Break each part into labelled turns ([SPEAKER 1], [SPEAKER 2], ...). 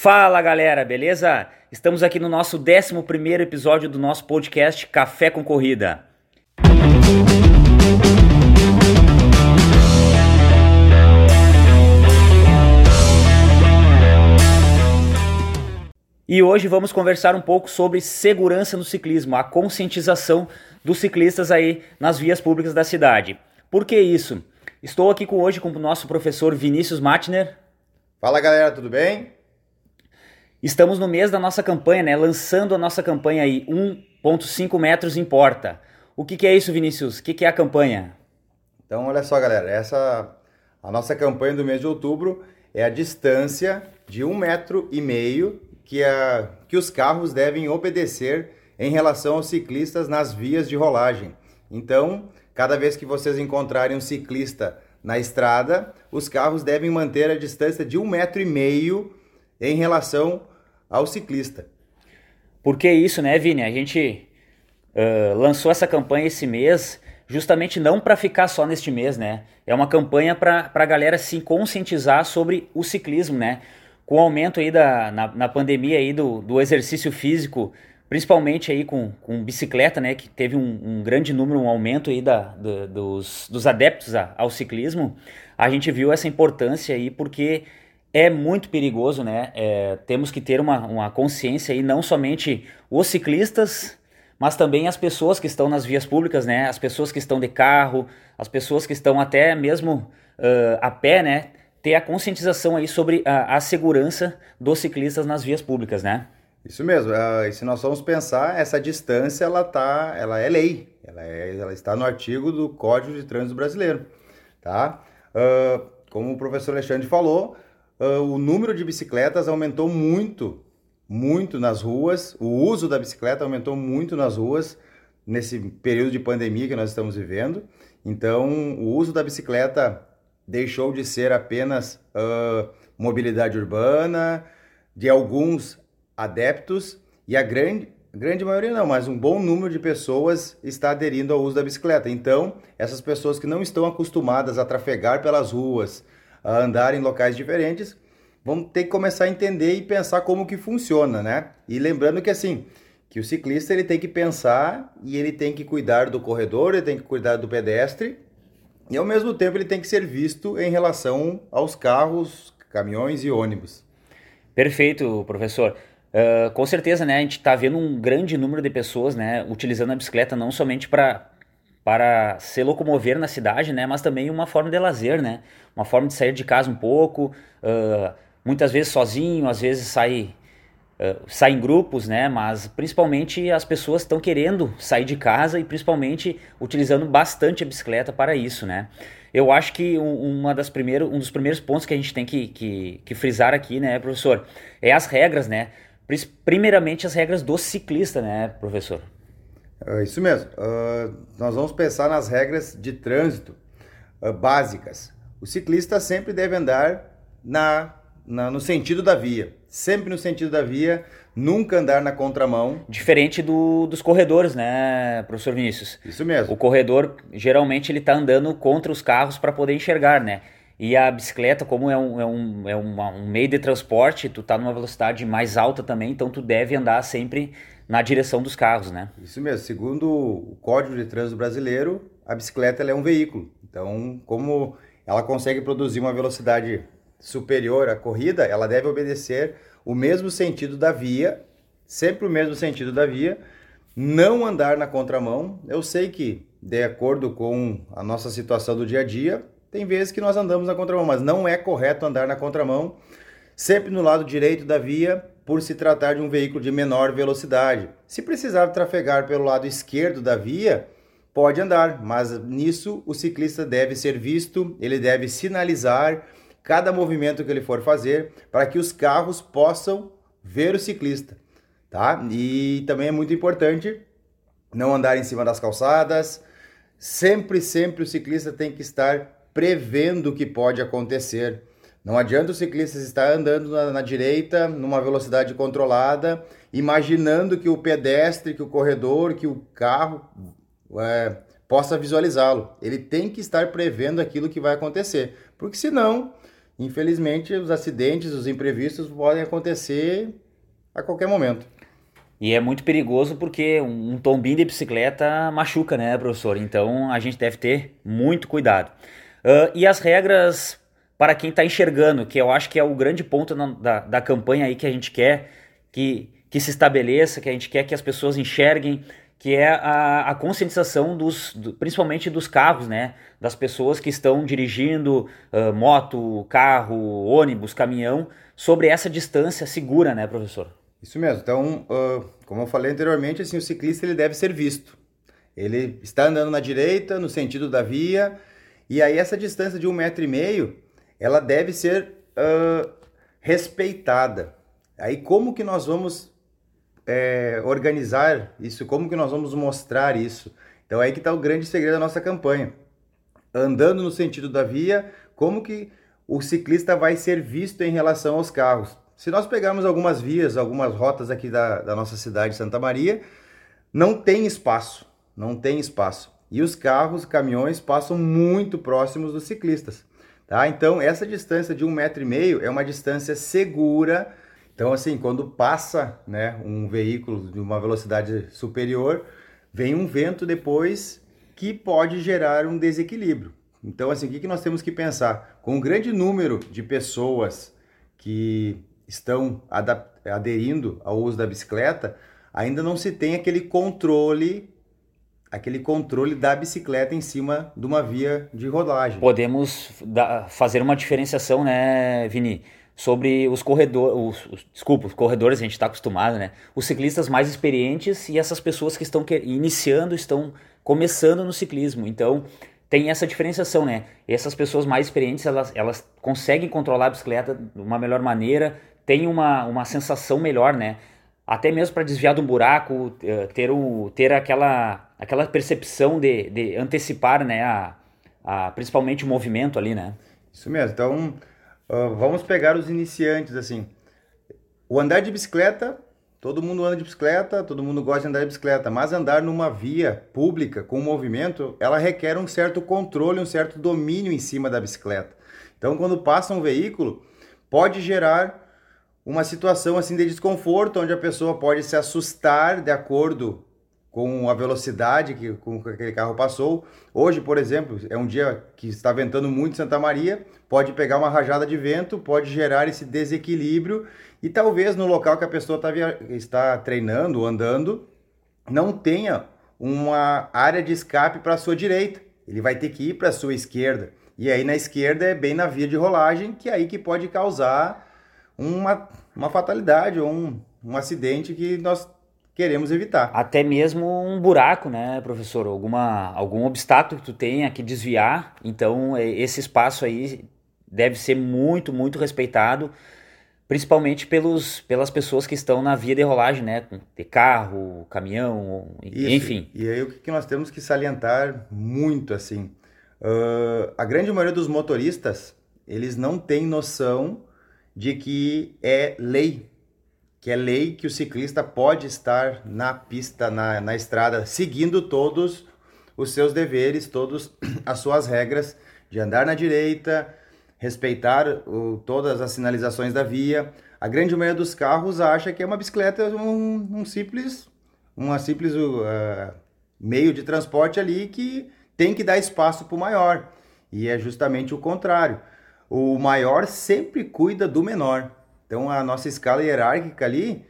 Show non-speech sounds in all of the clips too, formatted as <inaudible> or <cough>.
[SPEAKER 1] Fala galera, beleza? Estamos aqui no nosso 11 episódio do nosso podcast Café com Corrida. E hoje vamos conversar um pouco sobre segurança no ciclismo, a conscientização dos ciclistas aí nas vias públicas da cidade. Por que isso? Estou aqui com, hoje com o nosso professor Vinícius Matner.
[SPEAKER 2] Fala galera, tudo bem?
[SPEAKER 1] Estamos no mês da nossa campanha, né? Lançando a nossa campanha aí, 1.5 metros importa. O que, que, é isso, Vinícius? O que, que, é a campanha?
[SPEAKER 2] Então, olha só, galera, essa a nossa campanha do mês de outubro é a distância de um metro e meio que, a, que os carros devem obedecer em relação aos ciclistas nas vias de rolagem. Então, cada vez que vocês encontrarem um ciclista na estrada, os carros devem manter a distância de um metro e meio em relação ao ciclista.
[SPEAKER 1] Por que isso, né, Vini? A gente uh, lançou essa campanha esse mês justamente não para ficar só neste mês, né? É uma campanha para a galera se conscientizar sobre o ciclismo, né? com o aumento aí da, na, na pandemia aí do, do exercício físico, principalmente aí com, com bicicleta, né, que teve um, um grande número, um aumento aí da dos, dos adeptos a, ao ciclismo, a gente viu essa importância aí porque é muito perigoso, né? É, temos que ter uma, uma consciência aí, não somente os ciclistas, mas também as pessoas que estão nas vias públicas, né? As pessoas que estão de carro, as pessoas que estão até mesmo uh, a pé, né? ter a conscientização aí sobre a, a segurança dos ciclistas nas vias públicas, né?
[SPEAKER 2] Isso mesmo. Uh, se nós vamos pensar, essa distância ela tá, ela é lei. Ela, é, ela está no artigo do Código de Trânsito Brasileiro, tá? Uh, como o professor Alexandre falou, uh, o número de bicicletas aumentou muito, muito nas ruas. O uso da bicicleta aumentou muito nas ruas nesse período de pandemia que nós estamos vivendo. Então, o uso da bicicleta deixou de ser apenas uh, mobilidade urbana, de alguns adeptos, e a grande, grande maioria não, mas um bom número de pessoas está aderindo ao uso da bicicleta. Então, essas pessoas que não estão acostumadas a trafegar pelas ruas, a andar em locais diferentes, vão ter que começar a entender e pensar como que funciona, né? E lembrando que assim, que o ciclista ele tem que pensar e ele tem que cuidar do corredor, ele tem que cuidar do pedestre e ao mesmo tempo ele tem que ser visto em relação aos carros, caminhões e ônibus.
[SPEAKER 1] Perfeito, professor. Uh, com certeza, né, a gente está vendo um grande número de pessoas, né, utilizando a bicicleta não somente para para se locomover na cidade, né, mas também uma forma de lazer, né, uma forma de sair de casa um pouco, uh, muitas vezes sozinho, às vezes sai uh, sai em grupos, né, mas principalmente as pessoas estão querendo sair de casa e principalmente utilizando bastante a bicicleta para isso, né. Eu acho que uma das um dos primeiros pontos que a gente tem que, que, que frisar aqui, né, professor, é as regras, né, primeiramente as regras do ciclista, né, professor?
[SPEAKER 2] É isso mesmo. Uh, nós vamos pensar nas regras de trânsito uh, básicas. O ciclista sempre deve andar na, na, no sentido da via. Sempre no sentido da via, nunca andar na contramão.
[SPEAKER 1] Diferente do, dos corredores, né, professor Vinícius?
[SPEAKER 2] Isso mesmo.
[SPEAKER 1] O corredor, geralmente, ele está andando contra os carros para poder enxergar, né? E a bicicleta, como é um, é um, é uma, um meio de transporte, tu tá numa velocidade mais alta também, então tu deve andar sempre na direção dos carros, né?
[SPEAKER 2] Isso mesmo. Segundo o Código de Trânsito Brasileiro, a bicicleta é um veículo. Então, como ela consegue produzir uma velocidade superior à corrida, ela deve obedecer o mesmo sentido da via, sempre o mesmo sentido da via, não andar na contramão. Eu sei que, de acordo com a nossa situação do dia a dia, tem vezes que nós andamos na contramão, mas não é correto andar na contramão, sempre no lado direito da via, por se tratar de um veículo de menor velocidade. Se precisar trafegar pelo lado esquerdo da via, pode andar, mas nisso o ciclista deve ser visto, ele deve sinalizar cada movimento que ele for fazer para que os carros possam ver o ciclista, tá? E também é muito importante não andar em cima das calçadas. Sempre, sempre o ciclista tem que estar prevendo o que pode acontecer. Não adianta o ciclista estar andando na, na, direita, numa velocidade controlada, imaginando que o pedestre, que o corredor, que o carro é, possa visualizá-lo. Ele tem que estar prevendo aquilo que vai acontecer, porque senão infelizmente, os acidentes, os imprevistos podem acontecer a qualquer momento.
[SPEAKER 1] E é muito perigoso porque um tombinho de bicicleta machuca, né, professor? Então a gente deve ter muito cuidado. Uh, e as regras para quem está enxergando, que eu acho que é o grande ponto na, da, da campanha aí que a gente quer que, que se estabeleça, que a gente quer que as pessoas enxerguem, que é a, a conscientização dos, do, principalmente dos carros, né? Das pessoas que estão dirigindo uh, moto, carro, ônibus, caminhão, sobre essa distância segura, né, professor?
[SPEAKER 2] Isso mesmo. Então, uh, como eu falei anteriormente, assim, o ciclista ele deve ser visto. Ele está andando na direita, no sentido da via, e aí essa distância de um metro e meio, ela deve ser uh, respeitada. Aí como que nós vamos é, organizar isso? Como que nós vamos mostrar isso? Então aí que está o grande segredo da nossa campanha. Andando no sentido da via, como que o ciclista vai ser visto em relação aos carros? Se nós pegarmos algumas vias, algumas rotas aqui da, da nossa cidade, Santa Maria, não tem espaço, não tem espaço. E os carros, caminhões passam muito próximos dos ciclistas. Tá? Então, essa distância de um metro e meio é uma distância segura. Então, assim, quando passa né, um veículo de uma velocidade superior, vem um vento depois que pode gerar um desequilíbrio. Então, assim, o que nós temos que pensar? Com um grande número de pessoas que estão aderindo ao uso da bicicleta, ainda não se tem aquele controle aquele controle da bicicleta em cima de uma via de rodagem.
[SPEAKER 1] Podemos fazer uma diferenciação, né, Vini, sobre os corredores, os, os, desculpa, os corredores a gente está acostumado, né? Os ciclistas mais experientes e essas pessoas que estão iniciando, estão começando no ciclismo. Então, tem essa diferenciação, né? Essas pessoas mais experientes, elas, elas conseguem controlar a bicicleta de uma melhor maneira, tem uma, uma sensação melhor, né? Até mesmo para desviar de um buraco, eh, ter, o, ter aquela, aquela percepção de, de antecipar, né? A, a, principalmente o movimento ali, né?
[SPEAKER 2] Isso mesmo. Então, uh, vamos pegar os iniciantes, assim. O andar de bicicleta, todo mundo anda de bicicleta, todo mundo gosta de andar de bicicleta, mas andar numa via pública com movimento, ela requer um certo controle, um certo domínio em cima da bicicleta. Então, quando passa um veículo, pode gerar uma situação assim de desconforto, onde a pessoa pode se assustar de acordo com a velocidade que, com que aquele carro passou. Hoje, por exemplo, é um dia que está ventando muito em Santa Maria, pode pegar uma rajada de vento, pode gerar esse desequilíbrio e talvez no local que a pessoa está, via... está treinando, andando, não tenha uma área de escape para a sua direita. Ele vai ter que ir para a sua esquerda. E aí na esquerda é bem na via de rolagem, que é aí que pode causar uma, uma fatalidade ou um, um acidente que nós queremos evitar.
[SPEAKER 1] Até mesmo um buraco, né, professor? Alguma, algum obstáculo que tu tenha que desviar. Então, é, esse espaço aí deve ser muito, muito respeitado, principalmente pelos, pelas pessoas que estão na via de rolagem, né? De carro, caminhão, Isso. enfim.
[SPEAKER 2] E aí o que nós temos que salientar muito, assim, uh, a grande maioria dos motoristas, eles não têm noção de que é lei, que é lei que o ciclista pode estar na pista, na, na estrada, seguindo todos os seus deveres, todas <clears throat> as suas regras de andar na direita, respeitar o, todas as sinalizações da via. A grande maioria dos carros acha que é uma bicicleta um, um simples, uma simples uh, meio de transporte ali que tem que dar espaço para o maior. E é justamente o contrário o maior sempre cuida do menor. Então a nossa escala hierárquica ali,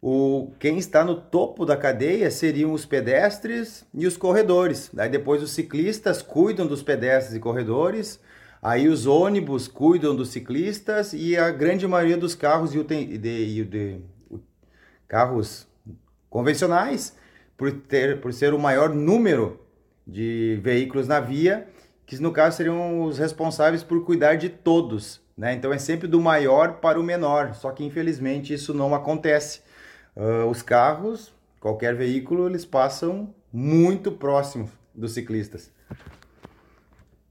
[SPEAKER 2] o quem está no topo da cadeia seriam os pedestres e os corredores. Daí depois os ciclistas cuidam dos pedestres e corredores. Aí os ônibus cuidam dos ciclistas e a grande maioria dos carros e de, de, de, carros convencionais, por, ter, por ser o maior número de veículos na via, que no caso seriam os responsáveis por cuidar de todos. Né? Então é sempre do maior para o menor, só que infelizmente isso não acontece. Uh, os carros, qualquer veículo, eles passam muito próximo dos ciclistas.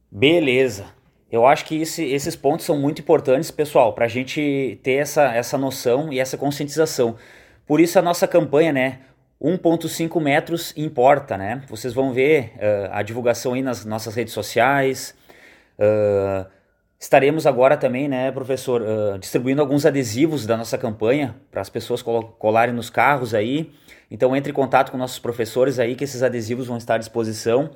[SPEAKER 1] Beleza. Eu acho que esse, esses pontos são muito importantes, pessoal, para a gente ter essa, essa noção e essa conscientização. Por isso a nossa campanha, né? 1.5 metros importa, né? Vocês vão ver uh, a divulgação aí nas nossas redes sociais. Uh, Estaremos agora também, né, professor, uh, distribuindo alguns adesivos da nossa campanha para as pessoas colarem nos carros aí. Então entre em contato com nossos professores aí que esses adesivos vão estar à disposição.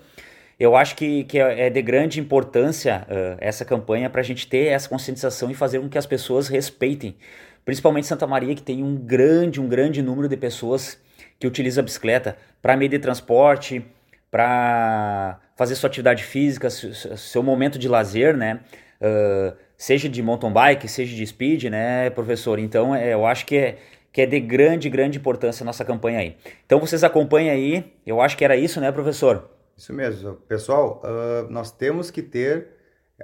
[SPEAKER 1] Eu acho que, que é de grande importância uh, essa campanha para a gente ter essa conscientização e fazer com que as pessoas respeitem, principalmente Santa Maria que tem um grande, um grande número de pessoas que utilizam a bicicleta para meio de transporte, para fazer sua atividade física, seu momento de lazer, né? Uh, seja de mountain bike, seja de speed, né, professor? Então, é, eu acho que é, que é de grande, grande importância a nossa campanha aí. Então, vocês acompanhem aí, eu acho que era isso, né, professor?
[SPEAKER 2] Isso mesmo. Pessoal, uh, nós temos que ter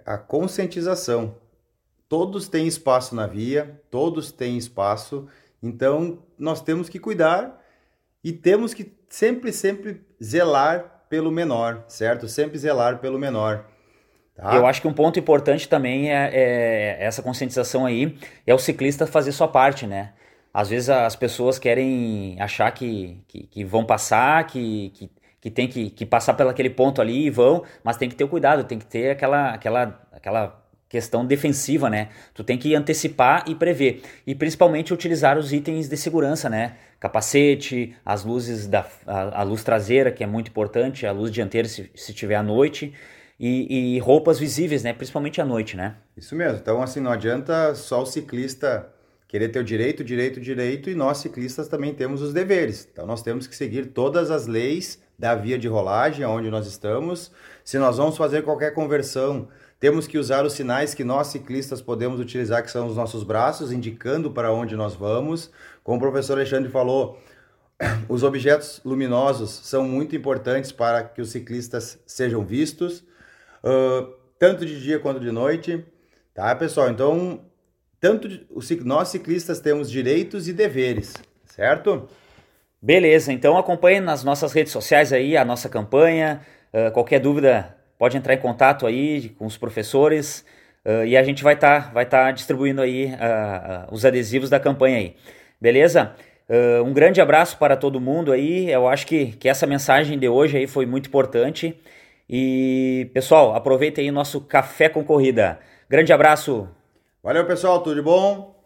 [SPEAKER 2] a conscientização. Todos têm espaço na via, todos têm espaço, então nós temos que cuidar e temos que sempre, sempre zelar pelo menor, certo? Sempre zelar pelo menor.
[SPEAKER 1] Tá. Eu acho que um ponto importante também é, é, essa conscientização aí, é o ciclista fazer sua parte, né? Às vezes as pessoas querem achar que, que, que vão passar, que, que, que tem que, que passar pelo aquele ponto ali e vão, mas tem que ter o cuidado, tem que ter aquela, aquela, aquela questão defensiva, né? Tu tem que antecipar e prever. E principalmente utilizar os itens de segurança, né? Capacete, as luzes da a, a luz traseira, que é muito importante, a luz dianteira se, se tiver à noite e, e, roupas visíveis, né? Principalmente à noite, né?
[SPEAKER 2] Isso mesmo. Então, assim, não adianta só o ciclista querer ter o direito, direito, direito, e nós ciclistas também temos os deveres. Então, nós temos que seguir todas as leis da via de rolagem, onde nós estamos. Se nós vamos fazer qualquer conversão, temos que usar os sinais que nós ciclistas podemos utilizar, que são os nossos braços, indicando para onde nós vamos. Como o professor Alexandre falou, <clears throat> os objetos luminosos são muito importantes para que os ciclistas sejam vistos uh, tanto de dia quanto de noite, tá, pessoal? Então, tanto de, nós ciclistas temos direitos e deveres, certo?
[SPEAKER 1] Beleza, então acompanhe nas nossas redes sociais aí a nossa campanha. Uh, qualquer dúvida, pode entrar em contato aí com os professores uh, e a gente vai estar tá, vai tá distribuindo aí uh, os adesivos da campanha aí. Beleza? um grande abraço para todo mundo aí. Eu acho que, que essa mensagem de hoje aí foi muito importante. E, pessoal, aproveitem aí nosso café com corrida. Grande abraço.
[SPEAKER 2] Valeu, pessoal, tudo de bom?